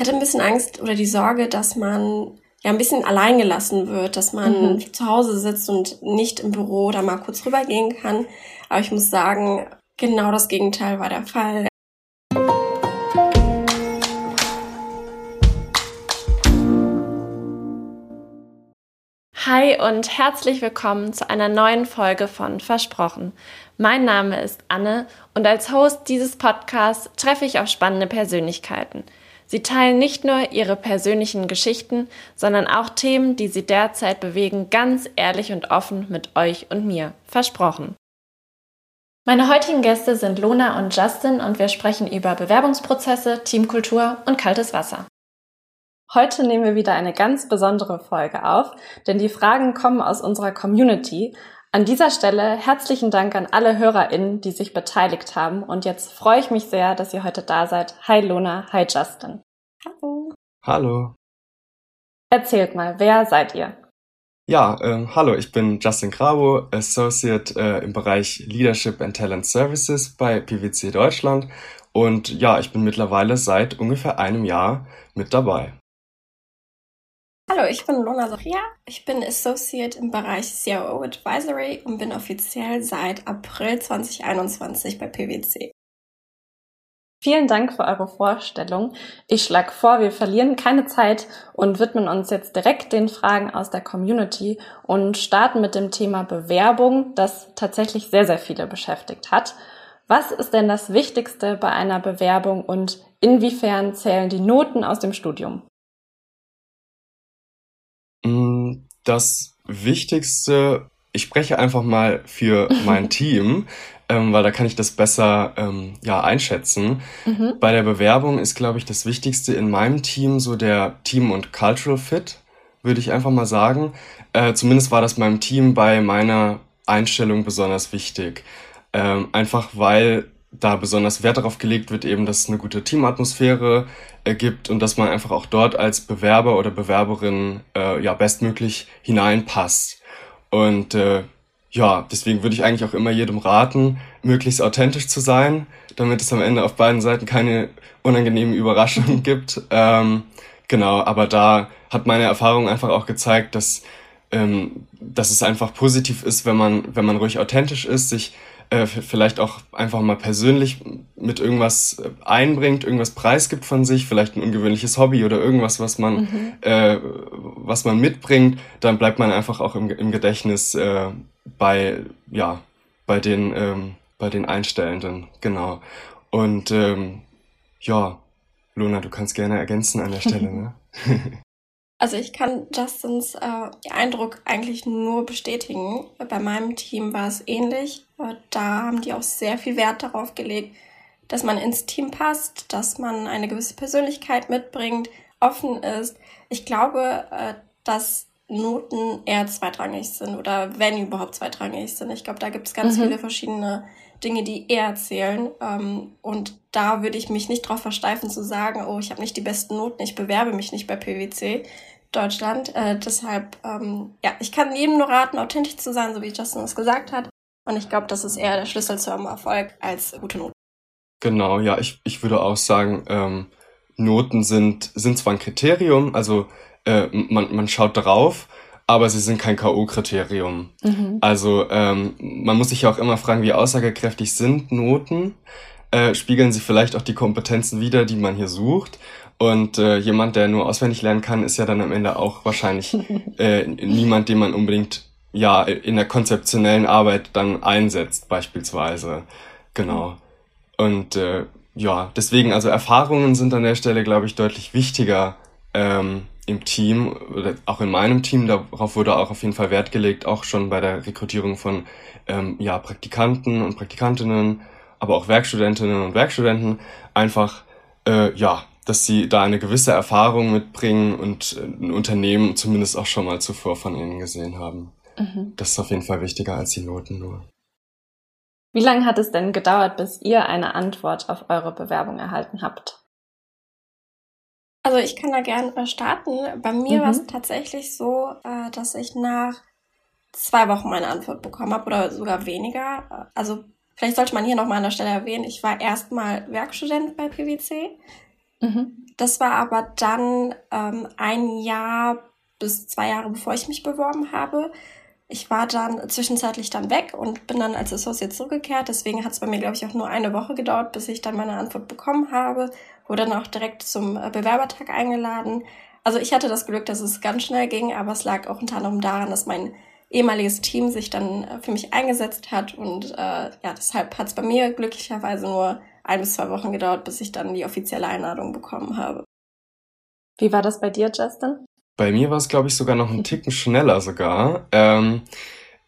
hatte ein bisschen Angst oder die Sorge, dass man ja ein bisschen allein gelassen wird, dass man mhm. zu Hause sitzt und nicht im Büro da mal kurz rübergehen kann. Aber ich muss sagen, genau das Gegenteil war der Fall. Hi und herzlich willkommen zu einer neuen Folge von Versprochen. Mein Name ist Anne und als Host dieses Podcasts treffe ich auf spannende Persönlichkeiten. Sie teilen nicht nur ihre persönlichen Geschichten, sondern auch Themen, die sie derzeit bewegen, ganz ehrlich und offen mit euch und mir. Versprochen. Meine heutigen Gäste sind Lona und Justin und wir sprechen über Bewerbungsprozesse, Teamkultur und kaltes Wasser. Heute nehmen wir wieder eine ganz besondere Folge auf, denn die Fragen kommen aus unserer Community. An dieser Stelle herzlichen Dank an alle HörerInnen, die sich beteiligt haben. Und jetzt freue ich mich sehr, dass ihr heute da seid. Hi Lona, hi Justin. Hallo. Hallo. Erzählt mal, wer seid ihr? Ja, äh, hallo, ich bin Justin Grabo, Associate äh, im Bereich Leadership and Talent Services bei PwC Deutschland. Und ja, ich bin mittlerweile seit ungefähr einem Jahr mit dabei. Hallo, ich bin Lona Sophia. Ich bin Associate im Bereich CRO Advisory und bin offiziell seit April 2021 bei PwC. Vielen Dank für eure Vorstellung. Ich schlage vor, wir verlieren keine Zeit und widmen uns jetzt direkt den Fragen aus der Community und starten mit dem Thema Bewerbung, das tatsächlich sehr, sehr viele beschäftigt hat. Was ist denn das Wichtigste bei einer Bewerbung und inwiefern zählen die Noten aus dem Studium? Mm, das Wichtigste, ich spreche einfach mal für mein Team, ähm, weil da kann ich das besser ähm, ja, einschätzen. Mhm. Bei der Bewerbung ist, glaube ich, das Wichtigste in meinem Team so der Team- und Cultural Fit, würde ich einfach mal sagen. Äh, zumindest war das meinem Team bei meiner Einstellung besonders wichtig. Ähm, einfach weil da besonders Wert darauf gelegt wird, eben, dass es eine gute Teamatmosphäre ergibt und dass man einfach auch dort als Bewerber oder Bewerberin äh, ja bestmöglich hineinpasst. Und äh, ja, deswegen würde ich eigentlich auch immer jedem raten, möglichst authentisch zu sein, damit es am Ende auf beiden Seiten keine unangenehmen Überraschungen gibt. Ähm, genau, aber da hat meine Erfahrung einfach auch gezeigt, dass, ähm, dass es einfach positiv ist, wenn man, wenn man ruhig authentisch ist, sich äh, vielleicht auch einfach mal persönlich mit irgendwas äh, einbringt, irgendwas preisgibt von sich, vielleicht ein ungewöhnliches Hobby oder irgendwas, was man, mhm. äh, was man mitbringt, dann bleibt man einfach auch im, im Gedächtnis äh, bei, ja, bei den, ähm, bei den Einstellenden, genau. Und ähm, ja, Luna, du kannst gerne ergänzen an der Stelle, ne? Also ich kann Justins äh, Eindruck eigentlich nur bestätigen. Bei meinem Team war es ähnlich. Äh, da haben die auch sehr viel Wert darauf gelegt, dass man ins Team passt, dass man eine gewisse Persönlichkeit mitbringt, offen ist. Ich glaube, äh, dass Noten eher zweitrangig sind oder wenn überhaupt zweitrangig sind. Ich glaube, da gibt es ganz mhm. viele verschiedene Dinge, die eher zählen. Ähm, und da würde ich mich nicht darauf versteifen zu sagen, oh, ich habe nicht die besten Noten, ich bewerbe mich nicht bei PwC, Deutschland. Äh, deshalb, ähm, ja, ich kann jedem nur raten, authentisch zu sein, so wie Justin es gesagt hat. Und ich glaube, das ist eher der Schlüssel zu einem Erfolg als gute Noten. Genau, ja, ich, ich würde auch sagen, ähm, Noten sind, sind zwar ein Kriterium, also äh, man, man schaut drauf, aber sie sind kein K.O.-Kriterium. Mhm. Also ähm, man muss sich ja auch immer fragen, wie aussagekräftig sind Noten? Äh, spiegeln sie vielleicht auch die Kompetenzen wider, die man hier sucht? Und äh, jemand, der nur auswendig lernen kann, ist ja dann am Ende auch wahrscheinlich äh, niemand, den man unbedingt ja in der konzeptionellen Arbeit dann einsetzt, beispielsweise. Genau. Und äh, ja, deswegen, also Erfahrungen sind an der Stelle, glaube ich, deutlich wichtiger ähm, im Team, oder auch in meinem Team, darauf wurde auch auf jeden Fall Wert gelegt, auch schon bei der Rekrutierung von ähm, ja, Praktikanten und Praktikantinnen, aber auch Werkstudentinnen und Werkstudenten, einfach äh, ja, dass sie da eine gewisse Erfahrung mitbringen und äh, ein Unternehmen zumindest auch schon mal zuvor von ihnen gesehen haben. Mhm. Das ist auf jeden Fall wichtiger als die Noten nur. Wie lange hat es denn gedauert, bis ihr eine Antwort auf eure Bewerbung erhalten habt? Also ich kann da gerne starten. Bei mir mhm. war es tatsächlich so, äh, dass ich nach zwei Wochen meine Antwort bekommen habe oder sogar weniger. Also vielleicht sollte man hier nochmal an der Stelle erwähnen, ich war erstmal Werkstudent bei PwC Mhm. Das war aber dann ähm, ein Jahr bis zwei Jahre, bevor ich mich beworben habe. Ich war dann zwischenzeitlich dann weg und bin dann als Associate zurückgekehrt. Deswegen hat es bei mir, glaube ich, auch nur eine Woche gedauert, bis ich dann meine Antwort bekommen habe. Wurde dann auch direkt zum äh, Bewerbertag eingeladen. Also ich hatte das Glück, dass es ganz schnell ging, aber es lag auch unter anderem daran, dass mein ehemaliges Team sich dann äh, für mich eingesetzt hat und äh, ja, deshalb hat es bei mir glücklicherweise nur ein bis zwei Wochen gedauert, bis ich dann die offizielle Einladung bekommen habe. Wie war das bei dir, Justin? Bei mir war es, glaube ich, sogar noch einen Ticken schneller sogar. Ähm,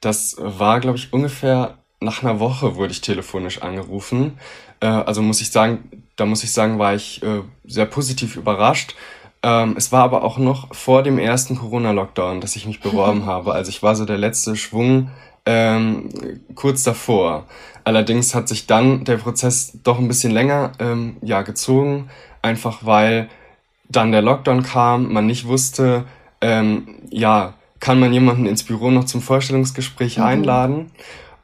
das war, glaube ich, ungefähr nach einer Woche wurde ich telefonisch angerufen. Äh, also muss ich sagen, da muss ich sagen, war ich äh, sehr positiv überrascht. Ähm, es war aber auch noch vor dem ersten Corona-Lockdown, dass ich mich beworben habe. Also ich war so der letzte Schwung ähm, kurz davor. Allerdings hat sich dann der Prozess doch ein bisschen länger ähm, ja, gezogen, einfach weil dann der Lockdown kam, man nicht wusste, ähm, ja, kann man jemanden ins Büro noch zum Vorstellungsgespräch mhm. einladen?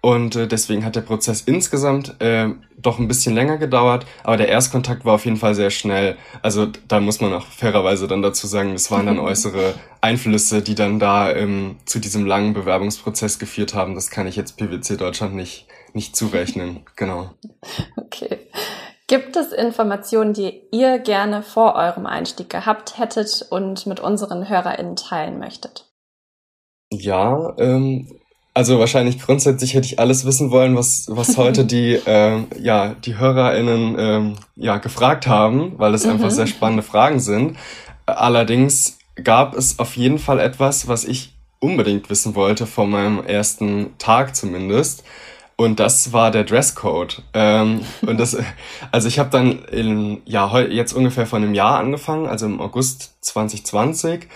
Und äh, deswegen hat der Prozess insgesamt äh, doch ein bisschen länger gedauert, aber der Erstkontakt war auf jeden Fall sehr schnell. Also da muss man auch fairerweise dann dazu sagen, es waren dann äußere Einflüsse, die dann da ähm, zu diesem langen Bewerbungsprozess geführt haben. Das kann ich jetzt PwC Deutschland nicht, nicht zurechnen. Genau. Okay. Gibt es Informationen, die ihr gerne vor eurem Einstieg gehabt hättet und mit unseren HörerInnen teilen möchtet? Ja, ähm, also wahrscheinlich grundsätzlich hätte ich alles wissen wollen, was, was heute die, äh, ja, die HörerInnen ähm, ja, gefragt haben, weil es mhm. einfach sehr spannende Fragen sind. Allerdings gab es auf jeden Fall etwas, was ich unbedingt wissen wollte vor meinem ersten Tag zumindest. Und das war der Dresscode. Ähm, und das, also ich habe dann in, ja, jetzt ungefähr vor einem Jahr angefangen, also im August 2020.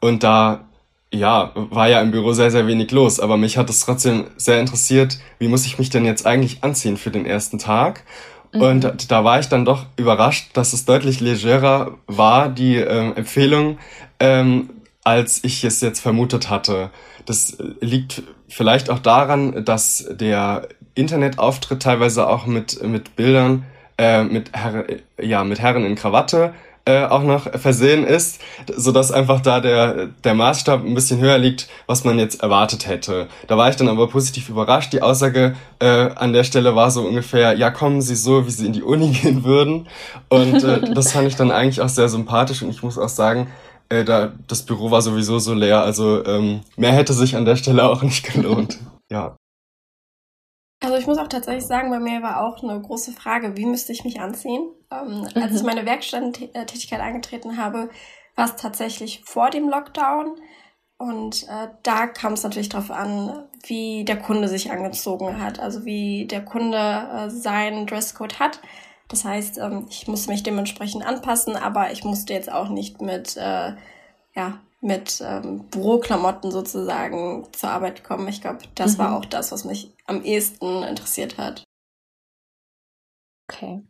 Und da ja, war ja im Büro sehr, sehr wenig los, aber mich hat es trotzdem sehr interessiert, wie muss ich mich denn jetzt eigentlich anziehen für den ersten Tag? Mhm. Und da war ich dann doch überrascht, dass es deutlich legerer war, die ähm, Empfehlung, ähm, als ich es jetzt vermutet hatte. Das liegt vielleicht auch daran, dass der Internetauftritt teilweise auch mit, mit Bildern äh, mit, Herr, ja, mit Herren in Krawatte äh, auch noch versehen ist, so dass einfach da der, der Maßstab ein bisschen höher liegt, was man jetzt erwartet hätte. Da war ich dann aber positiv überrascht. Die Aussage äh, an der Stelle war so ungefähr, ja, kommen Sie so, wie Sie in die Uni gehen würden. Und äh, das fand ich dann eigentlich auch sehr sympathisch und ich muss auch sagen, äh, da, das Büro war sowieso so leer, also ähm, mehr hätte sich an der Stelle auch nicht gelohnt. Ja. Also ich muss auch tatsächlich sagen, bei mir war auch eine große Frage, wie müsste ich mich anziehen? Ähm, mhm. Als ich mhm. meine Werkstatttätigkeit angetreten habe, war es tatsächlich vor dem Lockdown. Und äh, da kam es natürlich darauf an, wie der Kunde sich angezogen hat, also wie der Kunde äh, seinen Dresscode hat. Das heißt, ähm, ich musste mich dementsprechend anpassen, aber ich musste jetzt auch nicht mit äh, ja, mit ähm, Büroklamotten sozusagen zur Arbeit kommen. Ich glaube, das mhm. war auch das, was mich am ehesten interessiert hat. Okay.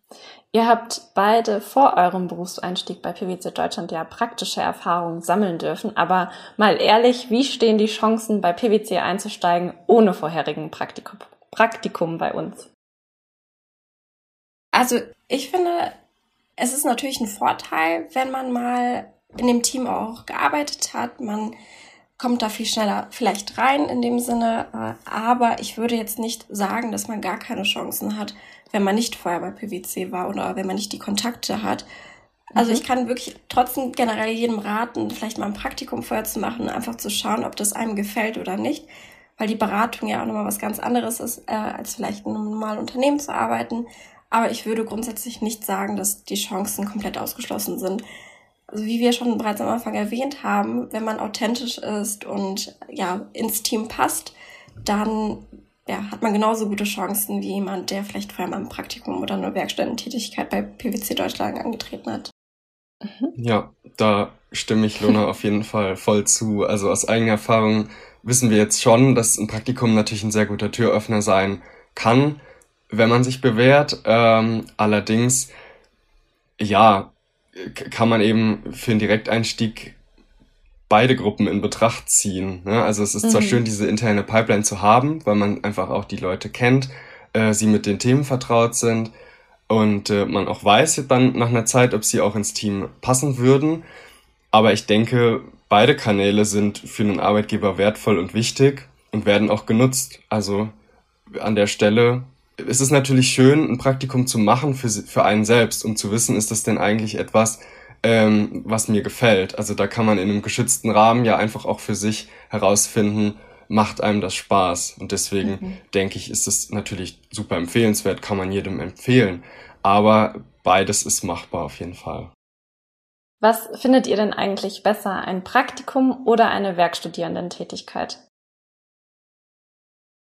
Ihr habt beide vor eurem Berufseinstieg bei PwC Deutschland ja praktische Erfahrungen sammeln dürfen, aber mal ehrlich, wie stehen die Chancen bei PwC einzusteigen ohne vorherigen Praktikum, Praktikum bei uns? Also ich finde, es ist natürlich ein Vorteil, wenn man mal in dem Team auch gearbeitet hat. Man kommt da viel schneller vielleicht rein in dem Sinne. Äh, aber ich würde jetzt nicht sagen, dass man gar keine Chancen hat, wenn man nicht vorher bei PwC war oder wenn man nicht die Kontakte hat. Also mhm. ich kann wirklich trotzdem generell jedem raten, vielleicht mal ein Praktikum vorher zu machen, einfach zu schauen, ob das einem gefällt oder nicht. Weil die Beratung ja auch nochmal was ganz anderes ist, äh, als vielleicht in einem normalen Unternehmen zu arbeiten. Aber ich würde grundsätzlich nicht sagen, dass die Chancen komplett ausgeschlossen sind also wie wir schon bereits am Anfang erwähnt haben, wenn man authentisch ist und ja ins Team passt, dann ja, hat man genauso gute Chancen wie jemand, der vielleicht vorher mal ein Praktikum oder eine Werkstättentätigkeit bei PwC Deutschland angetreten hat. Mhm. Ja, da stimme ich Luna auf jeden Fall voll zu. Also aus eigener Erfahrung wissen wir jetzt schon, dass ein Praktikum natürlich ein sehr guter Türöffner sein kann, wenn man sich bewährt. Ähm, allerdings, ja, kann man eben für einen Direkteinstieg beide Gruppen in Betracht ziehen. Ne? Also es ist mhm. zwar schön, diese interne Pipeline zu haben, weil man einfach auch die Leute kennt, äh, sie mit den Themen vertraut sind, und äh, man auch weiß dann nach einer Zeit, ob sie auch ins Team passen würden. Aber ich denke, beide Kanäle sind für einen Arbeitgeber wertvoll und wichtig und werden auch genutzt. Also an der Stelle ist es natürlich schön, ein Praktikum zu machen für, für einen selbst, um zu wissen, ist das denn eigentlich etwas, ähm, was mir gefällt. Also da kann man in einem geschützten Rahmen ja einfach auch für sich herausfinden, macht einem das Spaß. Und deswegen mhm. denke ich, ist es natürlich super empfehlenswert, kann man jedem empfehlen. Aber beides ist machbar auf jeden Fall. Was findet ihr denn eigentlich besser, ein Praktikum oder eine Werkstudierendentätigkeit?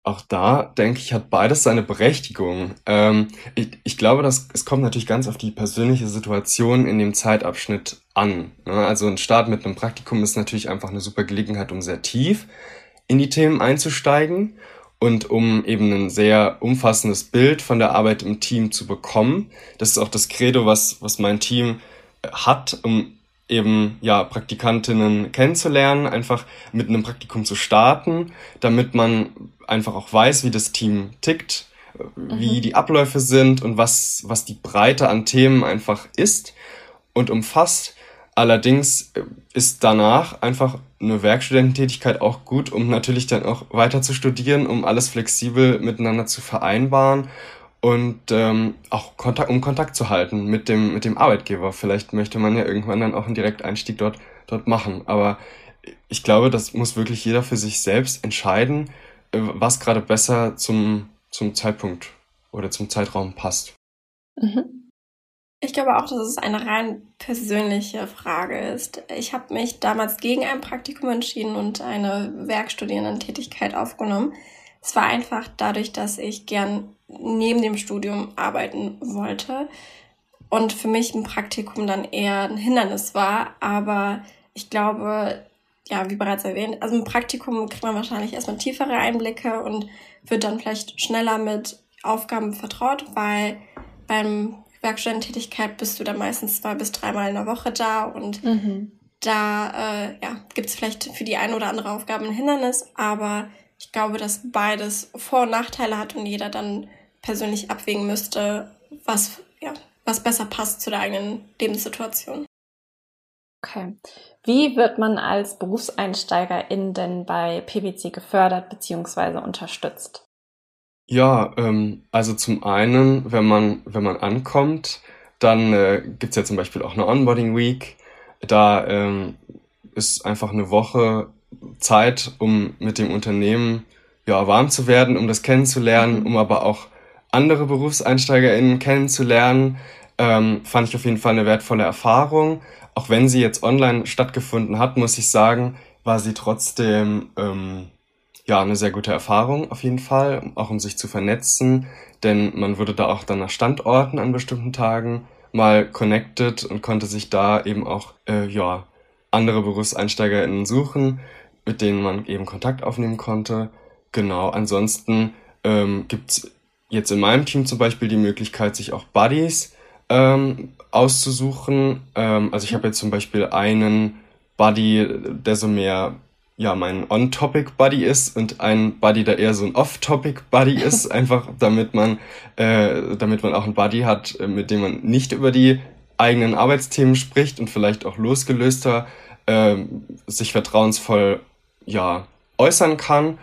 Auch da, denke ich, hat beides seine Berechtigung. Ähm, ich, ich glaube, dass es kommt natürlich ganz auf die persönliche Situation in dem Zeitabschnitt an. Ne? Also ein Start mit einem Praktikum ist natürlich einfach eine super Gelegenheit, um sehr tief in die Themen einzusteigen und um eben ein sehr umfassendes Bild von der Arbeit im Team zu bekommen. Das ist auch das Credo, was, was mein Team hat, um eben ja Praktikantinnen kennenzulernen, einfach mit einem Praktikum zu starten, damit man einfach auch weiß, wie das Team tickt, wie mhm. die Abläufe sind und was was die Breite an Themen einfach ist und umfasst. Allerdings äh, ist danach einfach eine Werkstudententätigkeit auch gut, um natürlich dann auch weiter zu studieren, um alles flexibel miteinander zu vereinbaren und ähm, auch Kontakt, um Kontakt zu halten mit dem, mit dem Arbeitgeber. Vielleicht möchte man ja irgendwann dann auch einen Direkteinstieg dort, dort machen. Aber ich glaube, das muss wirklich jeder für sich selbst entscheiden, äh, was gerade besser zum, zum Zeitpunkt oder zum Zeitraum passt. Mhm. Ich glaube auch, dass es eine rein persönliche Frage ist. Ich habe mich damals gegen ein Praktikum entschieden und eine Werkstudierendentätigkeit aufgenommen. Es war einfach dadurch, dass ich gern neben dem Studium arbeiten wollte und für mich ein Praktikum dann eher ein Hindernis war. Aber ich glaube, ja, wie bereits erwähnt, also im Praktikum kriegt man wahrscheinlich erstmal tiefere Einblicke und wird dann vielleicht schneller mit Aufgaben vertraut, weil beim Werkstudententätigkeit bist du dann meistens zwei bis dreimal in der Woche da und mhm. da äh, ja, gibt es vielleicht für die eine oder andere Aufgabe ein Hindernis, aber ich glaube, dass beides Vor- und Nachteile hat und jeder dann persönlich abwägen müsste, was, ja, was besser passt zu der eigenen Lebenssituation. Okay. Wie wird man als Berufseinsteigerin denn bei PwC gefördert bzw. unterstützt? Ja, ähm, also zum einen, wenn man, wenn man ankommt, dann äh, gibt es ja zum Beispiel auch eine Onboarding Week. Da ähm, ist einfach eine Woche Zeit, um mit dem Unternehmen ja, warm zu werden, um das kennenzulernen, mhm. um aber auch andere BerufseinsteigerInnen kennenzulernen. Ähm, fand ich auf jeden Fall eine wertvolle Erfahrung. Auch wenn sie jetzt online stattgefunden hat, muss ich sagen, war sie trotzdem ähm, ja eine sehr gute Erfahrung auf jeden Fall, auch um sich zu vernetzen, denn man wurde da auch dann nach Standorten an bestimmten Tagen mal connected und konnte sich da eben auch äh, ja andere BerufseinsteigerInnen suchen, mit denen man eben Kontakt aufnehmen konnte. Genau, ansonsten ähm, gibt jetzt in meinem Team zum Beispiel die Möglichkeit, sich auch Buddies ähm, auszusuchen. Ähm, also ich habe jetzt zum Beispiel einen Buddy, der so mehr ja mein On-Topic-Buddy ist und ein Buddy, der eher so ein Off-Topic-Buddy ist, einfach damit man, äh, damit man auch einen Buddy hat, äh, mit dem man nicht über die eigenen Arbeitsthemen spricht und vielleicht auch losgelöster äh, sich vertrauensvoll ja äußern kann.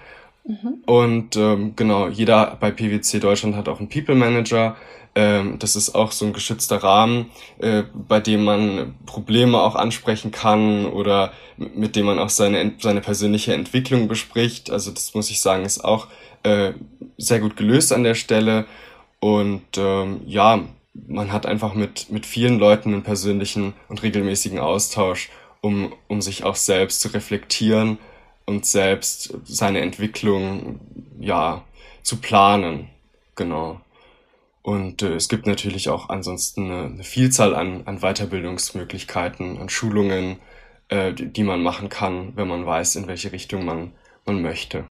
Mhm. Und ähm, genau, jeder bei PwC Deutschland hat auch einen People Manager. Ähm, das ist auch so ein geschützter Rahmen, äh, bei dem man Probleme auch ansprechen kann oder mit dem man auch seine, seine persönliche Entwicklung bespricht. Also das muss ich sagen, ist auch äh, sehr gut gelöst an der Stelle. Und ähm, ja, man hat einfach mit, mit vielen Leuten einen persönlichen und regelmäßigen Austausch, um, um sich auch selbst zu reflektieren und selbst seine Entwicklung ja zu planen. Genau. Und äh, es gibt natürlich auch ansonsten eine, eine Vielzahl an, an Weiterbildungsmöglichkeiten, an Schulungen, äh, die, die, man machen kann, wenn man weiß, in welche Richtung man, man möchte.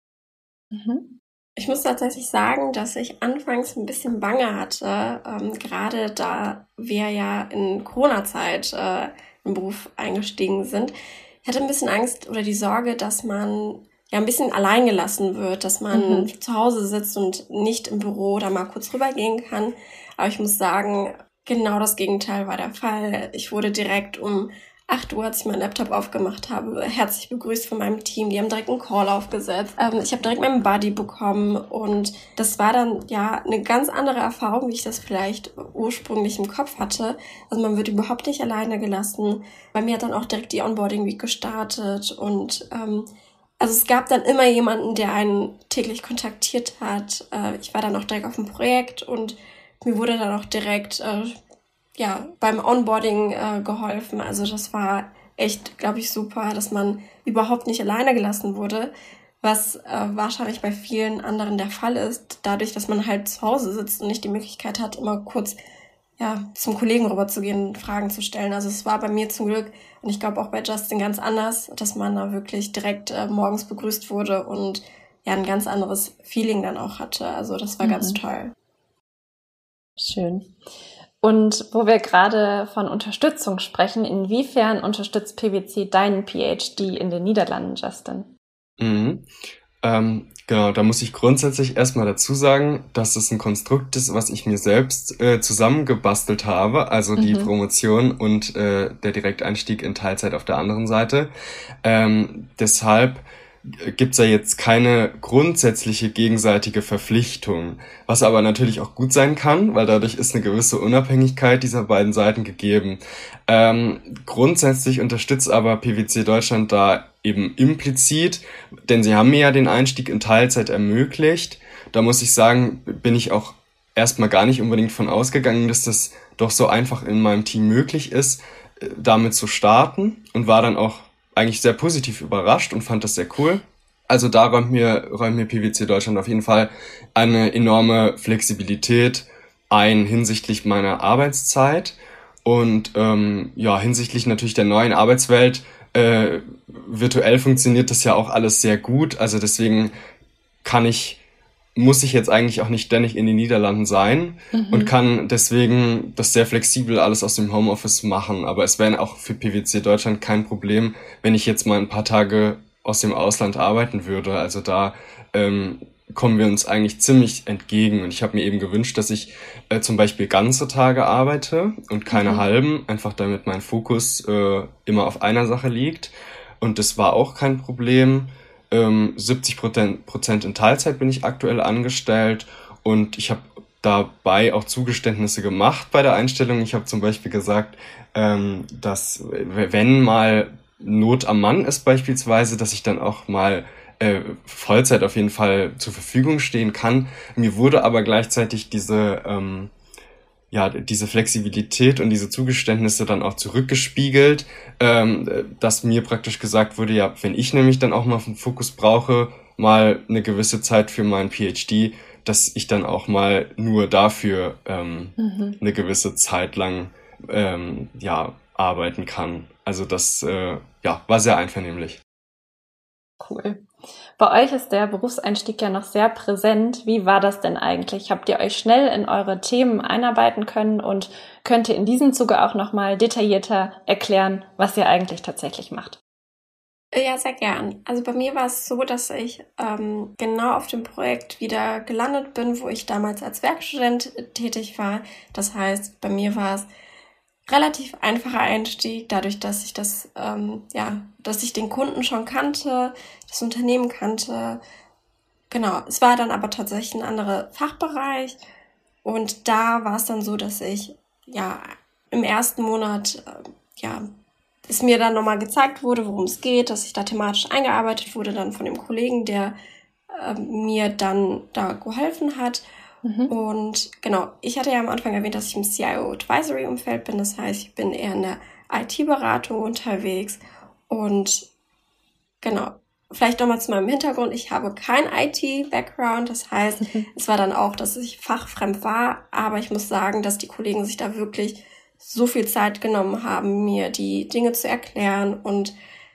Mhm. Ich muss tatsächlich sagen, dass ich anfangs ein bisschen Bange hatte, ähm, gerade da wir ja in Corona-Zeit äh, im Beruf eingestiegen sind. Ich hatte ein bisschen Angst oder die Sorge, dass man ja ein bisschen allein gelassen wird, dass man mhm. zu Hause sitzt und nicht im Büro oder mal kurz rübergehen kann. Aber ich muss sagen, genau das Gegenteil war der Fall. Ich wurde direkt um 8 Uhr, als ich meinen Laptop aufgemacht habe, herzlich begrüßt von meinem Team. Die haben direkt einen Call aufgesetzt. Ähm, ich habe direkt meinen Buddy bekommen und das war dann ja eine ganz andere Erfahrung, wie ich das vielleicht ursprünglich im Kopf hatte. Also man wird überhaupt nicht alleine gelassen. Bei mir hat dann auch direkt die Onboarding Week gestartet und ähm, also es gab dann immer jemanden, der einen täglich kontaktiert hat. Äh, ich war dann auch direkt auf dem Projekt und mir wurde dann auch direkt äh, ja, beim Onboarding äh, geholfen. Also das war echt, glaube ich, super, dass man überhaupt nicht alleine gelassen wurde, was äh, wahrscheinlich bei vielen anderen der Fall ist, dadurch, dass man halt zu Hause sitzt und nicht die Möglichkeit hat, immer kurz ja, zum Kollegen rüberzugehen, Fragen zu stellen. Also es war bei mir zum Glück und ich glaube auch bei Justin ganz anders, dass man da wirklich direkt äh, morgens begrüßt wurde und ja ein ganz anderes Feeling dann auch hatte. Also das war mhm. ganz toll. Schön. Und wo wir gerade von Unterstützung sprechen, inwiefern unterstützt PwC deinen PhD in den Niederlanden, Justin? Mhm. Ähm, genau, da muss ich grundsätzlich erstmal dazu sagen, dass es ein Konstrukt ist, was ich mir selbst äh, zusammengebastelt habe, also die mhm. Promotion und äh, der Direkteinstieg in Teilzeit auf der anderen Seite. Ähm, deshalb gibt's ja jetzt keine grundsätzliche gegenseitige Verpflichtung, was aber natürlich auch gut sein kann, weil dadurch ist eine gewisse Unabhängigkeit dieser beiden Seiten gegeben. Ähm, grundsätzlich unterstützt aber PwC Deutschland da eben implizit, denn sie haben mir ja den Einstieg in Teilzeit ermöglicht. Da muss ich sagen, bin ich auch erstmal gar nicht unbedingt von ausgegangen, dass das doch so einfach in meinem Team möglich ist, äh, damit zu starten und war dann auch eigentlich sehr positiv überrascht und fand das sehr cool. Also da räumt mir, räumt mir PwC Deutschland auf jeden Fall eine enorme Flexibilität ein hinsichtlich meiner Arbeitszeit und ähm, ja, hinsichtlich natürlich der neuen Arbeitswelt. Äh, virtuell funktioniert das ja auch alles sehr gut. Also deswegen kann ich muss ich jetzt eigentlich auch nicht ständig in den Niederlanden sein mhm. und kann deswegen das sehr flexibel alles aus dem Homeoffice machen. Aber es wäre auch für PwC Deutschland kein Problem, wenn ich jetzt mal ein paar Tage aus dem Ausland arbeiten würde. Also da ähm, kommen wir uns eigentlich ziemlich entgegen. Und ich habe mir eben gewünscht, dass ich äh, zum Beispiel ganze Tage arbeite und keine mhm. halben, einfach damit mein Fokus äh, immer auf einer Sache liegt. Und das war auch kein Problem. Ähm, 70 Prozent in Teilzeit bin ich aktuell angestellt und ich habe dabei auch Zugeständnisse gemacht bei der Einstellung. Ich habe zum Beispiel gesagt, ähm, dass wenn mal Not am Mann ist beispielsweise, dass ich dann auch mal äh, Vollzeit auf jeden Fall zur Verfügung stehen kann. Mir wurde aber gleichzeitig diese ähm, ja, diese Flexibilität und diese Zugeständnisse dann auch zurückgespiegelt, ähm, dass mir praktisch gesagt wurde, ja, wenn ich nämlich dann auch mal einen Fokus brauche, mal eine gewisse Zeit für meinen PhD, dass ich dann auch mal nur dafür ähm, mhm. eine gewisse Zeit lang ähm, ja, arbeiten kann. Also das äh, ja, war sehr einvernehmlich. Cool. Bei euch ist der Berufseinstieg ja noch sehr präsent. Wie war das denn eigentlich? Habt ihr euch schnell in eure Themen einarbeiten können und könnt ihr in diesem Zuge auch nochmal detaillierter erklären, was ihr eigentlich tatsächlich macht? Ja, sehr gern. Also bei mir war es so, dass ich ähm, genau auf dem Projekt wieder gelandet bin, wo ich damals als Werkstudent tätig war. Das heißt, bei mir war es relativ einfacher Einstieg, dadurch, dass ich das, ähm, ja, dass ich den Kunden schon kannte, das Unternehmen kannte. Genau, es war dann aber tatsächlich ein anderer Fachbereich und da war es dann so, dass ich ja im ersten Monat, äh, ja, es mir dann nochmal gezeigt wurde, worum es geht, dass ich da thematisch eingearbeitet wurde, dann von dem Kollegen, der äh, mir dann da geholfen hat. Mhm. Und genau, ich hatte ja am Anfang erwähnt, dass ich im CIO Advisory Umfeld bin. Das heißt, ich bin eher in der IT-Beratung unterwegs. Und genau, vielleicht nochmal zu meinem Hintergrund. Ich habe kein IT-Background. Das heißt, mhm. es war dann auch, dass ich fachfremd war. Aber ich muss sagen, dass die Kollegen sich da wirklich so viel Zeit genommen haben, mir die Dinge zu erklären. Und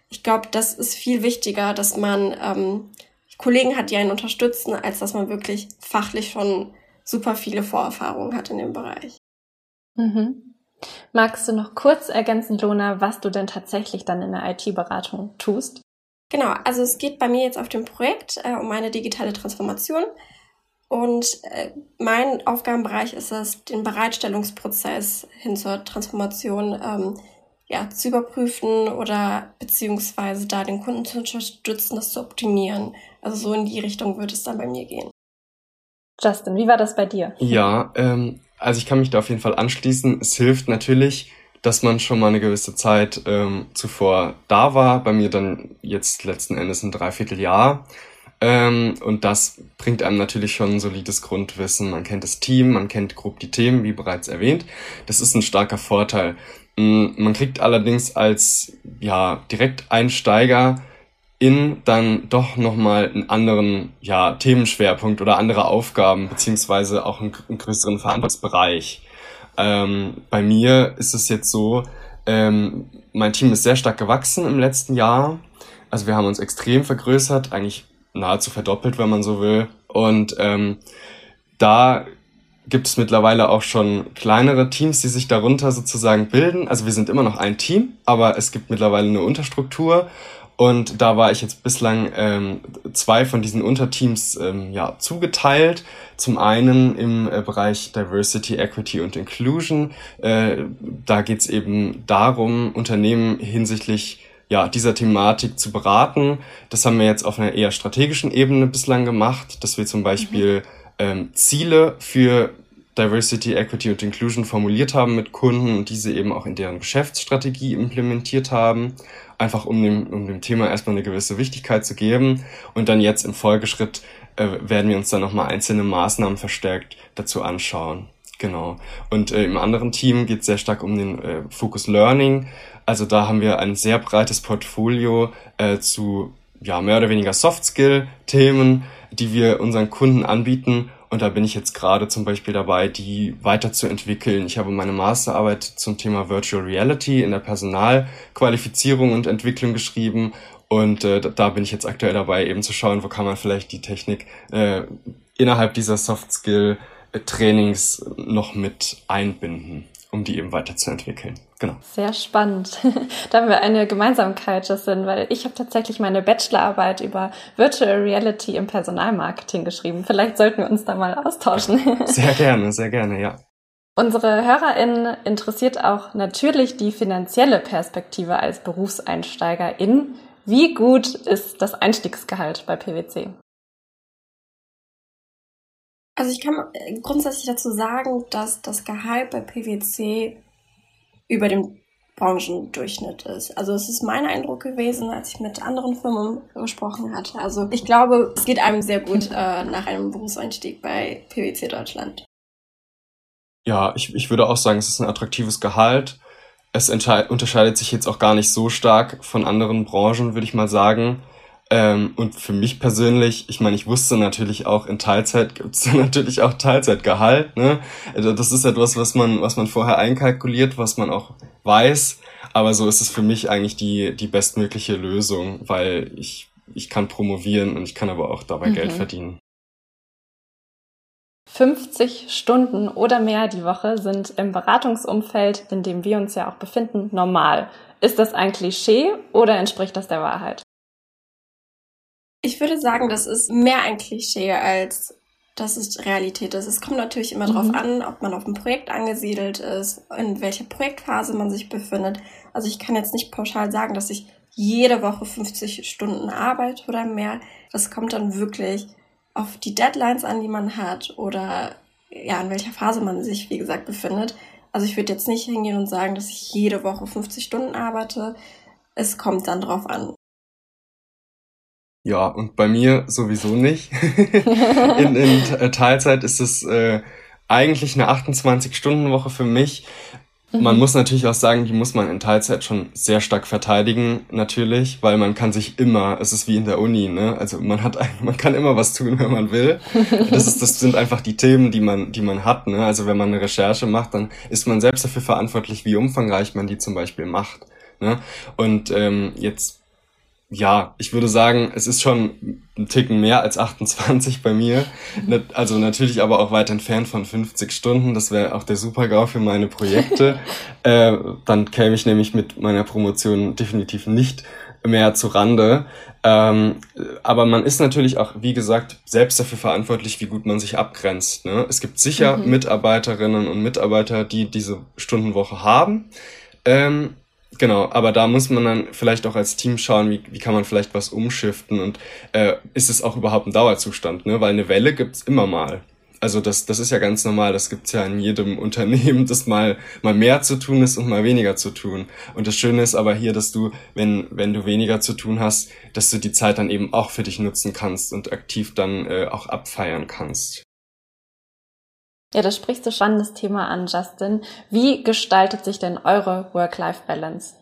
ich glaube, das ist viel wichtiger, dass man ähm, Kollegen hat, die einen unterstützen, als dass man wirklich fachlich schon super viele Vorerfahrungen hat in dem Bereich. Mhm. Magst du noch kurz ergänzen, Lona, was du denn tatsächlich dann in der IT-Beratung tust? Genau, also es geht bei mir jetzt auf dem Projekt äh, um eine digitale Transformation. Und äh, mein Aufgabenbereich ist es, den Bereitstellungsprozess hin zur Transformation ähm, ja, zu überprüfen oder beziehungsweise da den Kunden zu unterstützen, das zu optimieren. Also so in die Richtung wird es dann bei mir gehen. Justin, wie war das bei dir? Ja, ähm, also ich kann mich da auf jeden Fall anschließen. Es hilft natürlich, dass man schon mal eine gewisse Zeit ähm, zuvor da war. Bei mir dann jetzt letzten Endes ein Dreivierteljahr. Ähm, und das bringt einem natürlich schon ein solides Grundwissen. Man kennt das Team, man kennt grob die Themen, wie bereits erwähnt. Das ist ein starker Vorteil. Mm, man kriegt allerdings als ja, Direkteinsteiger in dann doch nochmal einen anderen ja, Themenschwerpunkt oder andere Aufgaben, beziehungsweise auch einen, einen größeren Verantwortungsbereich. Ähm, bei mir ist es jetzt so, ähm, mein Team ist sehr stark gewachsen im letzten Jahr. Also wir haben uns extrem vergrößert, eigentlich nahezu verdoppelt, wenn man so will. Und ähm, da gibt es mittlerweile auch schon kleinere Teams, die sich darunter sozusagen bilden. Also wir sind immer noch ein Team, aber es gibt mittlerweile eine Unterstruktur. Und da war ich jetzt bislang ähm, zwei von diesen Unterteams ähm, ja, zugeteilt. Zum einen im äh, Bereich Diversity, Equity und Inclusion. Äh, da geht es eben darum, Unternehmen hinsichtlich ja, dieser Thematik zu beraten. Das haben wir jetzt auf einer eher strategischen Ebene bislang gemacht, dass wir zum Beispiel mhm. ähm, Ziele für Diversity, Equity und Inclusion formuliert haben mit Kunden und diese eben auch in deren Geschäftsstrategie implementiert haben, einfach um dem, um dem Thema erstmal eine gewisse Wichtigkeit zu geben. Und dann jetzt im Folgeschritt äh, werden wir uns dann nochmal einzelne Maßnahmen verstärkt dazu anschauen. Genau. Und äh, im anderen Team geht es sehr stark um den äh, Focus Learning. Also da haben wir ein sehr breites Portfolio äh, zu ja, mehr oder weniger Soft-Skill-Themen, die wir unseren Kunden anbieten. Und da bin ich jetzt gerade zum Beispiel dabei, die weiterzuentwickeln. Ich habe meine Masterarbeit zum Thema Virtual Reality in der Personalqualifizierung und Entwicklung geschrieben. Und äh, da bin ich jetzt aktuell dabei, eben zu schauen, wo kann man vielleicht die Technik äh, innerhalb dieser Soft-Skill-Trainings noch mit einbinden um die eben weiterzuentwickeln. Genau. Sehr spannend. da haben wir eine Gemeinsamkeit, Justin, weil ich habe tatsächlich meine Bachelorarbeit über Virtual Reality im Personalmarketing geschrieben. Vielleicht sollten wir uns da mal austauschen. sehr gerne, sehr gerne, ja. Unsere HörerInnen interessiert auch natürlich die finanzielle Perspektive als Berufseinsteigerin. Wie gut ist das Einstiegsgehalt bei PwC? Also ich kann grundsätzlich dazu sagen, dass das Gehalt bei PwC über dem Branchendurchschnitt ist. Also es ist mein Eindruck gewesen, als ich mit anderen Firmen gesprochen hatte. Also ich glaube, es geht einem sehr gut äh, nach einem Berufseinstieg bei PwC Deutschland. Ja, ich, ich würde auch sagen, es ist ein attraktives Gehalt. Es unterscheidet sich jetzt auch gar nicht so stark von anderen Branchen, würde ich mal sagen. Ähm, und für mich persönlich, ich meine, ich wusste natürlich auch, in Teilzeit gibt es natürlich auch Teilzeitgehalt. Ne? Also das ist etwas, was man, was man vorher einkalkuliert, was man auch weiß. Aber so ist es für mich eigentlich die, die bestmögliche Lösung, weil ich, ich kann promovieren und ich kann aber auch dabei mhm. Geld verdienen. 50 Stunden oder mehr die Woche sind im Beratungsumfeld, in dem wir uns ja auch befinden, normal. Ist das ein Klischee oder entspricht das der Wahrheit? Ich würde sagen, das ist mehr ein Klischee als dass es Realität ist. Es kommt natürlich immer mhm. darauf an, ob man auf einem Projekt angesiedelt ist, in welcher Projektphase man sich befindet. Also ich kann jetzt nicht pauschal sagen, dass ich jede Woche 50 Stunden arbeite oder mehr. Das kommt dann wirklich auf die Deadlines an, die man hat oder ja, in welcher Phase man sich, wie gesagt, befindet. Also ich würde jetzt nicht hingehen und sagen, dass ich jede Woche 50 Stunden arbeite. Es kommt dann drauf an. Ja, und bei mir sowieso nicht. in, in äh, Teilzeit ist es äh, eigentlich eine 28-Stunden-Woche für mich. Man mhm. muss natürlich auch sagen, die muss man in Teilzeit schon sehr stark verteidigen, natürlich, weil man kann sich immer, es ist wie in der Uni, ne? Also man hat, man kann immer was tun, wenn man will. Das ist, das sind einfach die Themen, die man, die man hat, ne? Also wenn man eine Recherche macht, dann ist man selbst dafür verantwortlich, wie umfangreich man die zum Beispiel macht. Ne? Und ähm, jetzt ja, ich würde sagen, es ist schon ein Ticken mehr als 28 bei mir. Also natürlich aber auch weit entfernt von 50 Stunden. Das wäre auch der Supergau für meine Projekte. äh, dann käme ich nämlich mit meiner Promotion definitiv nicht mehr zu Rande. Ähm, aber man ist natürlich auch, wie gesagt, selbst dafür verantwortlich, wie gut man sich abgrenzt. Ne? Es gibt sicher mhm. Mitarbeiterinnen und Mitarbeiter, die diese Stundenwoche haben. Ähm, genau, aber da muss man dann vielleicht auch als Team schauen, wie, wie kann man vielleicht was umschiften und äh, ist es auch überhaupt ein Dauerzustand, ne? Weil eine Welle gibt's immer mal also das, das ist ja ganz normal, das gibt's ja in jedem Unternehmen, dass mal, mal mehr zu tun ist und mal weniger zu tun. Und das Schöne ist aber hier, dass du, wenn, wenn du weniger zu tun hast, dass du die Zeit dann eben auch für dich nutzen kannst und aktiv dann äh, auch abfeiern kannst. Ja, da sprichst du spannendes Thema an, Justin. Wie gestaltet sich denn eure Work-Life-Balance?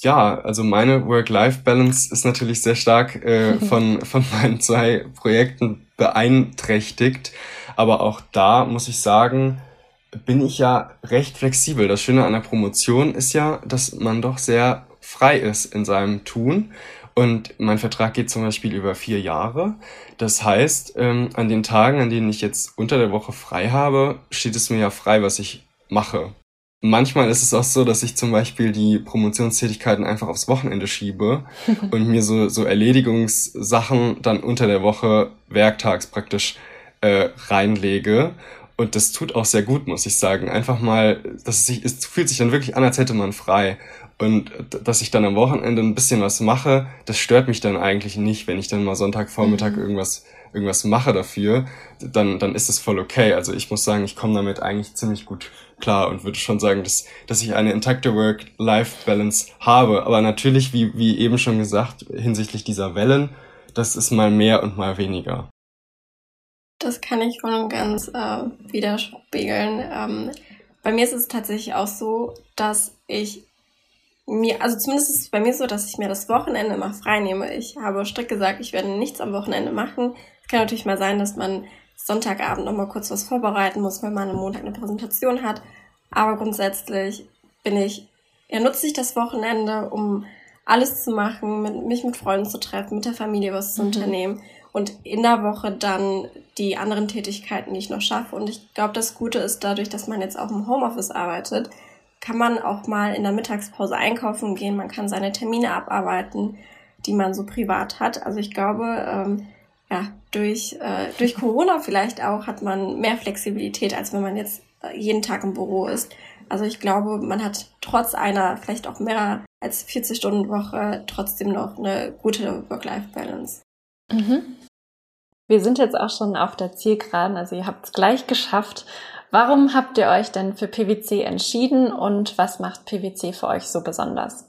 Ja, also meine Work-Life-Balance ist natürlich sehr stark äh, von, von meinen zwei Projekten beeinträchtigt. Aber auch da muss ich sagen, bin ich ja recht flexibel. Das Schöne an der Promotion ist ja, dass man doch sehr frei ist in seinem Tun. Und mein Vertrag geht zum Beispiel über vier Jahre. Das heißt, ähm, an den Tagen, an denen ich jetzt unter der Woche frei habe, steht es mir ja frei, was ich mache. Manchmal ist es auch so, dass ich zum Beispiel die Promotionstätigkeiten einfach aufs Wochenende schiebe und mir so, so Erledigungssachen dann unter der Woche werktags praktisch äh, reinlege. Und das tut auch sehr gut, muss ich sagen. Einfach mal, das sich, es fühlt sich dann wirklich an, als hätte man frei. Und dass ich dann am Wochenende ein bisschen was mache, das stört mich dann eigentlich nicht, wenn ich dann mal Sonntagvormittag mhm. irgendwas, irgendwas mache dafür, dann, dann ist es voll okay. Also ich muss sagen, ich komme damit eigentlich ziemlich gut klar und würde schon sagen, dass, dass ich eine intakte Work-Life-Balance habe. Aber natürlich, wie, wie eben schon gesagt, hinsichtlich dieser Wellen, das ist mal mehr und mal weniger. Das kann ich voll und ganz äh, widerspiegeln. Ähm, bei mir ist es tatsächlich auch so, dass ich mir, also zumindest ist es bei mir so, dass ich mir das Wochenende immer frei nehme. Ich habe strikt gesagt, ich werde nichts am Wochenende machen. Es kann natürlich mal sein, dass man Sonntagabend noch mal kurz was vorbereiten muss, wenn man am Montag eine Präsentation hat. Aber grundsätzlich bin ich, ja, nutze ich das Wochenende, um alles zu machen, mit, mich mit Freunden zu treffen, mit der Familie was zu mhm. unternehmen und in der Woche dann die anderen Tätigkeiten, die ich noch schaffe. Und ich glaube, das Gute ist dadurch, dass man jetzt auch im Homeoffice arbeitet, kann man auch mal in der Mittagspause einkaufen gehen, man kann seine Termine abarbeiten, die man so privat hat. Also ich glaube, ähm, ja, durch, äh, durch Corona vielleicht auch hat man mehr Flexibilität, als wenn man jetzt äh, jeden Tag im Büro ist. Also ich glaube, man hat trotz einer vielleicht auch mehr als 40 Stunden Woche trotzdem noch eine gute Work-Life-Balance. Mhm. Wir sind jetzt auch schon auf der Zielgeraden, also ihr habt es gleich geschafft. Warum habt ihr euch denn für PwC entschieden und was macht PwC für euch so besonders?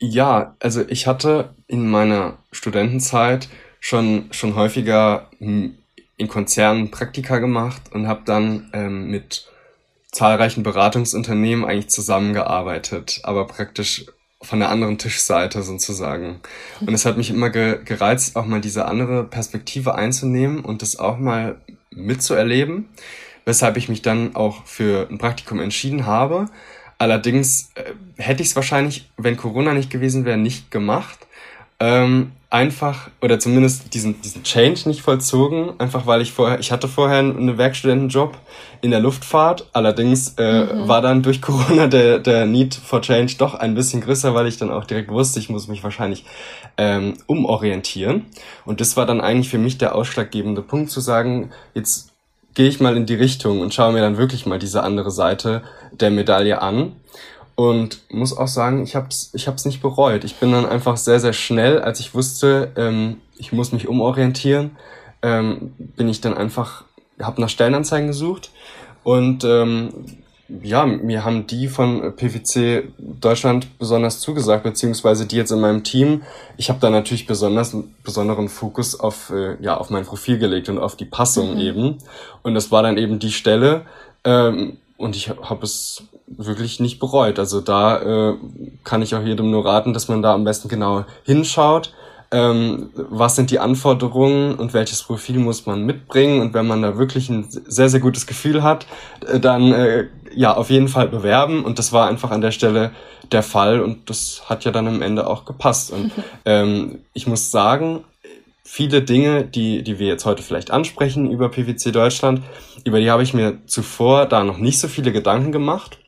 Ja, also ich hatte in meiner Studentenzeit schon, schon häufiger in Konzernen Praktika gemacht und habe dann ähm, mit zahlreichen Beratungsunternehmen eigentlich zusammengearbeitet, aber praktisch von der anderen Tischseite sozusagen. Und es hat mich immer ge gereizt, auch mal diese andere Perspektive einzunehmen und das auch mal mitzuerleben, weshalb ich mich dann auch für ein Praktikum entschieden habe. Allerdings äh, hätte ich es wahrscheinlich, wenn Corona nicht gewesen wäre, nicht gemacht. Ähm, einfach, oder zumindest diesen, diesen Change nicht vollzogen, einfach weil ich vorher, ich hatte vorher einen Werkstudentenjob in der Luftfahrt, allerdings äh, mhm. war dann durch Corona der, der Need for Change doch ein bisschen größer, weil ich dann auch direkt wusste, ich muss mich wahrscheinlich ähm, umorientieren. Und das war dann eigentlich für mich der ausschlaggebende Punkt zu sagen, jetzt gehe ich mal in die Richtung und schaue mir dann wirklich mal diese andere Seite der Medaille an. Und muss auch sagen, ich habe es ich hab's nicht bereut. Ich bin dann einfach sehr, sehr schnell, als ich wusste, ähm, ich muss mich umorientieren, ähm, bin ich dann einfach, habe nach Stellenanzeigen gesucht und ähm, ja, mir haben die von PwC Deutschland besonders zugesagt, beziehungsweise die jetzt in meinem Team. Ich habe da natürlich besonders besonderen Fokus auf, äh, ja, auf mein Profil gelegt und auf die Passung mhm. eben. Und das war dann eben die Stelle. Ähm, und ich habe es wirklich nicht bereut. Also da äh, kann ich auch jedem nur raten, dass man da am besten genau hinschaut ähm, was sind die Anforderungen und welches Profil muss man mitbringen. Und wenn man da wirklich ein sehr, sehr gutes Gefühl hat, äh, dann äh, ja auf jeden Fall bewerben. Und das war einfach an der Stelle der Fall und das hat ja dann am Ende auch gepasst. Und ähm, ich muss sagen, viele Dinge, die, die wir jetzt heute vielleicht ansprechen über PwC Deutschland, über die habe ich mir zuvor da noch nicht so viele Gedanken gemacht.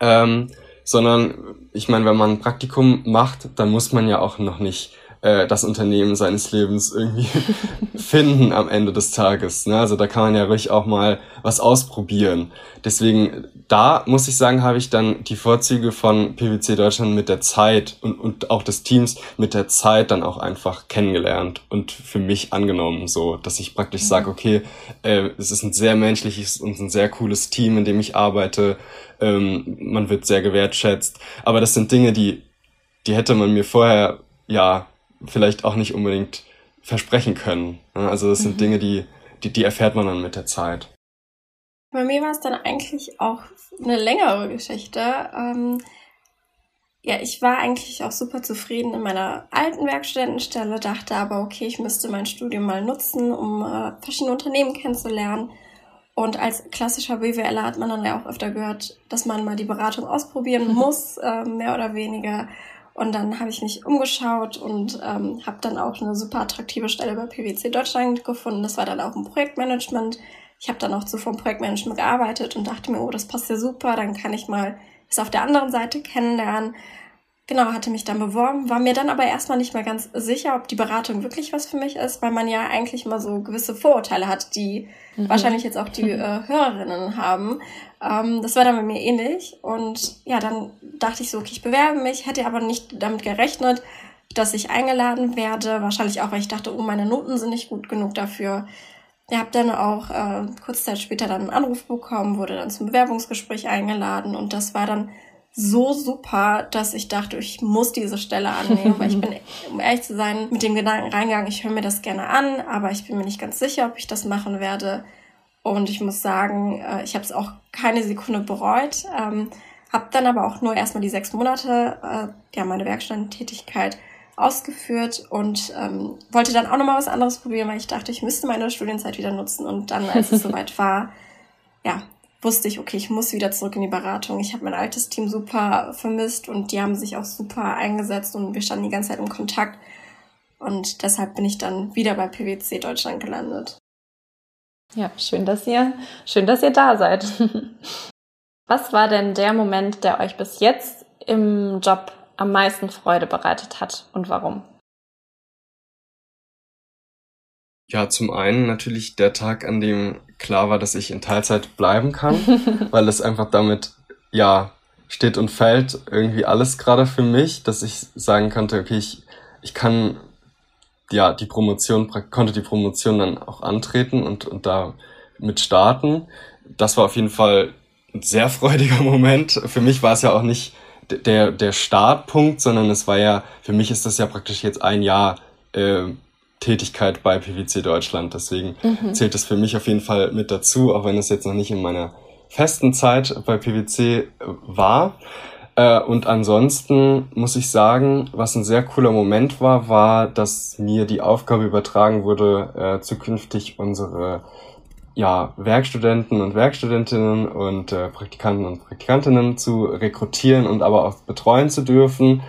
Ähm, sondern ich meine, wenn man ein Praktikum macht, dann muss man ja auch noch nicht äh, das Unternehmen seines Lebens irgendwie finden am Ende des Tages. Ne? Also da kann man ja ruhig auch mal was ausprobieren. Deswegen, da muss ich sagen, habe ich dann die Vorzüge von PwC Deutschland mit der Zeit und, und auch des Teams mit der Zeit dann auch einfach kennengelernt und für mich angenommen, so dass ich praktisch mhm. sage, okay, äh, es ist ein sehr menschliches und ein sehr cooles Team, in dem ich arbeite. Ähm, man wird sehr gewertschätzt. Aber das sind Dinge, die, die hätte man mir vorher ja vielleicht auch nicht unbedingt versprechen können. Also das sind mhm. Dinge, die, die, die erfährt man dann mit der Zeit. Bei mir war es dann eigentlich auch eine längere Geschichte. Ähm, ja, ich war eigentlich auch super zufrieden in meiner alten Werkstudentenstelle, dachte aber, okay, ich müsste mein Studium mal nutzen, um äh, verschiedene Unternehmen kennenzulernen. Und als klassischer BWLer hat man dann ja auch öfter gehört, dass man mal die Beratung ausprobieren muss, äh, mehr oder weniger. Und dann habe ich mich umgeschaut und ähm, habe dann auch eine super attraktive Stelle bei PwC Deutschland gefunden. Das war dann auch im Projektmanagement. Ich habe dann auch zuvor im Projektmanagement gearbeitet und dachte mir, oh, das passt ja super, dann kann ich mal das auf der anderen Seite kennenlernen. Genau, hatte mich dann beworben, war mir dann aber erstmal nicht mehr ganz sicher, ob die Beratung wirklich was für mich ist, weil man ja eigentlich mal so gewisse Vorurteile hat, die mhm. wahrscheinlich jetzt auch die äh, Hörerinnen haben. Ähm, das war dann bei mir ähnlich. Und ja, dann dachte ich so, okay, ich bewerbe mich, hätte aber nicht damit gerechnet, dass ich eingeladen werde. Wahrscheinlich auch, weil ich dachte, oh, meine Noten sind nicht gut genug dafür. Ich habe dann auch äh, kurze Zeit später dann einen Anruf bekommen, wurde dann zum Bewerbungsgespräch eingeladen und das war dann so super, dass ich dachte, ich muss diese Stelle annehmen, weil ich bin, um ehrlich zu sein, mit dem Gedanken reingegangen, ich höre mir das gerne an, aber ich bin mir nicht ganz sicher, ob ich das machen werde. Und ich muss sagen, äh, ich habe es auch keine Sekunde bereut. Ähm, habe dann aber auch nur erstmal die sechs Monate, äh, ja, meine Werkstattentätigkeit ausgeführt und ähm, wollte dann auch nochmal was anderes probieren, weil ich dachte, ich müsste meine Studienzeit wieder nutzen. Und dann, als es soweit war, ja, wusste ich, okay, ich muss wieder zurück in die Beratung. Ich habe mein altes Team super vermisst und die haben sich auch super eingesetzt und wir standen die ganze Zeit im Kontakt. Und deshalb bin ich dann wieder bei PwC Deutschland gelandet. Ja, schön, dass ihr, schön, dass ihr da seid. Was war denn der Moment, der euch bis jetzt im Job am meisten Freude bereitet hat und warum? Ja, zum einen natürlich der Tag, an dem klar war, dass ich in Teilzeit bleiben kann, weil es einfach damit, ja, steht und fällt irgendwie alles gerade für mich, dass ich sagen konnte, okay, ich, ich kann ja, die Promotion, konnte die Promotion dann auch antreten und, und da mit starten. Das war auf jeden Fall ein sehr freudiger Moment. Für mich war es ja auch nicht der, der Startpunkt, sondern es war ja, für mich ist das ja praktisch jetzt ein Jahr äh, Tätigkeit bei PwC Deutschland. Deswegen mhm. zählt es für mich auf jeden Fall mit dazu, auch wenn es jetzt noch nicht in meiner festen Zeit bei PwC äh, war. Äh, und ansonsten muss ich sagen, was ein sehr cooler Moment war, war, dass mir die Aufgabe übertragen wurde, äh, zukünftig unsere ja, Werkstudenten und Werkstudentinnen und äh, Praktikanten und Praktikantinnen zu rekrutieren und aber auch betreuen zu dürfen.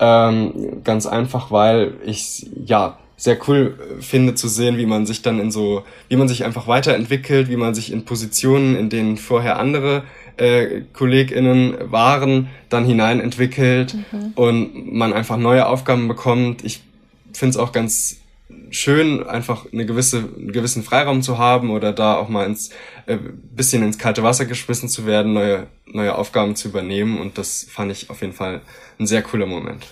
Ähm, ganz einfach, weil ich ja sehr cool finde zu sehen, wie man sich dann in so, wie man sich einfach weiterentwickelt, wie man sich in Positionen, in denen vorher andere äh, KollegInnen waren, dann hineinentwickelt mhm. und man einfach neue Aufgaben bekommt. Ich finde es auch ganz schön, einfach eine gewisse, einen gewissen Freiraum zu haben oder da auch mal ins äh, bisschen ins kalte Wasser geschmissen zu werden, neue, neue Aufgaben zu übernehmen. Und das fand ich auf jeden Fall ein sehr cooler Moment.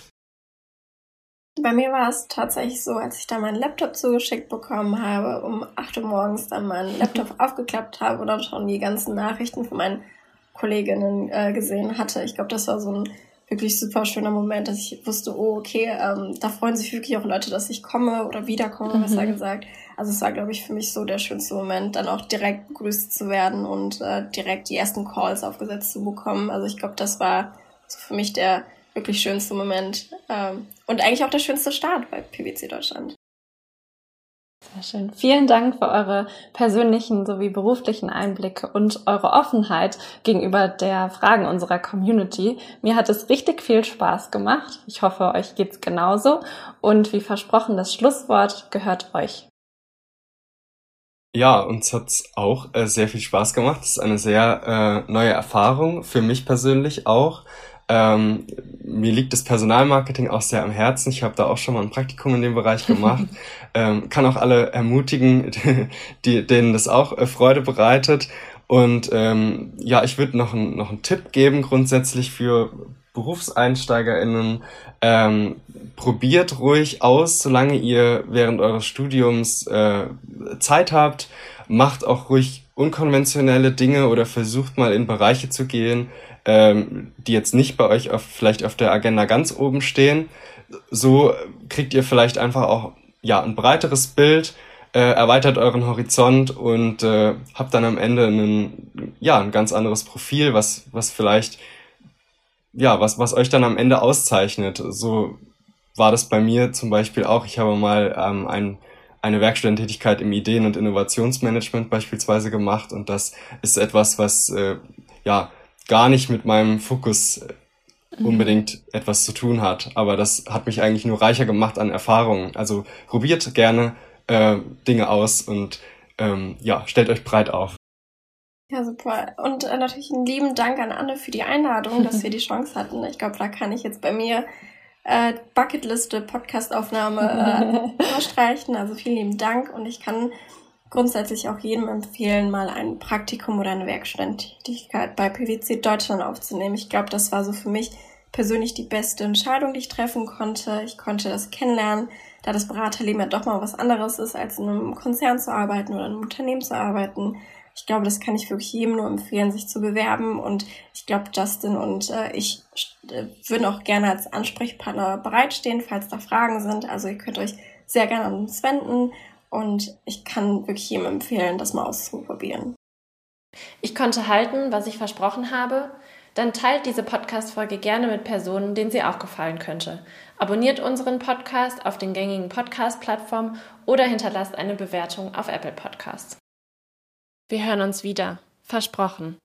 Bei mir war es tatsächlich so, als ich da meinen Laptop zugeschickt bekommen habe, um 8 Uhr morgens dann meinen Laptop aufgeklappt habe und dann schon die ganzen Nachrichten von meinen Kolleginnen äh, gesehen hatte. Ich glaube, das war so ein wirklich super schöner Moment, dass ich wusste, oh, okay, ähm, da freuen sich wirklich auch Leute, dass ich komme oder wiederkomme, mhm. besser gesagt. Also es war, glaube ich, für mich so der schönste Moment, dann auch direkt begrüßt zu werden und äh, direkt die ersten Calls aufgesetzt zu bekommen. Also ich glaube, das war so für mich der wirklich schönste Moment ähm, und eigentlich auch der schönste Start bei PwC Deutschland. Sehr schön. Vielen Dank für eure persönlichen sowie beruflichen Einblicke und eure Offenheit gegenüber der Fragen unserer Community. Mir hat es richtig viel Spaß gemacht. Ich hoffe, euch geht's genauso. Und wie versprochen, das Schlusswort gehört euch. Ja, uns hat's auch äh, sehr viel Spaß gemacht. Es ist eine sehr äh, neue Erfahrung, für mich persönlich auch. Ähm, mir liegt das Personalmarketing auch sehr am Herzen. Ich habe da auch schon mal ein Praktikum in dem Bereich gemacht. ähm, kann auch alle ermutigen, die, denen das auch äh, Freude bereitet. Und ähm, ja, ich würde noch, ein, noch einen Tipp geben grundsätzlich für BerufseinsteigerInnen. Ähm, probiert ruhig aus, solange ihr während eures Studiums äh, Zeit habt. Macht auch ruhig unkonventionelle Dinge oder versucht mal in Bereiche zu gehen, ähm, die jetzt nicht bei euch auf, vielleicht auf der Agenda ganz oben stehen. So kriegt ihr vielleicht einfach auch ja ein breiteres Bild, äh, erweitert euren Horizont und äh, habt dann am Ende einen, ja ein ganz anderes Profil, was was vielleicht ja was was euch dann am Ende auszeichnet. So war das bei mir zum Beispiel auch. Ich habe mal ähm, ein eine Werkstudententätigkeit im Ideen- und Innovationsmanagement beispielsweise gemacht und das ist etwas, was äh, ja gar nicht mit meinem Fokus äh, mhm. unbedingt mhm. etwas zu tun hat, aber das hat mich eigentlich nur reicher gemacht an Erfahrungen. Also probiert gerne äh, Dinge aus und ähm, ja, stellt euch breit auf. Ja, super. Und äh, natürlich einen lieben Dank an Anne für die Einladung, dass wir die Chance hatten. Ich glaube, da kann ich jetzt bei mir äh, Bucketliste Podcastaufnahme äh, verstreichen. Also vielen lieben Dank und ich kann grundsätzlich auch jedem empfehlen, mal ein Praktikum oder eine Werkstudententätigkeit bei PwC Deutschland aufzunehmen. Ich glaube, das war so für mich persönlich die beste Entscheidung, die ich treffen konnte. Ich konnte das kennenlernen, da das Beraterleben ja doch mal was anderes ist, als in einem Konzern zu arbeiten oder in einem Unternehmen zu arbeiten ich glaube, das kann ich wirklich jedem nur empfehlen, sich zu bewerben. Und ich glaube, Justin und äh, ich äh, würden auch gerne als Ansprechpartner bereitstehen, falls da Fragen sind. Also ihr könnt euch sehr gerne an uns wenden. Und ich kann wirklich jedem empfehlen, das mal auszuprobieren. Ich konnte halten, was ich versprochen habe. Dann teilt diese Podcast-Folge gerne mit Personen, denen sie auch gefallen könnte. Abonniert unseren Podcast auf den gängigen Podcast-Plattformen oder hinterlasst eine Bewertung auf Apple Podcasts. Wir hören uns wieder. Versprochen.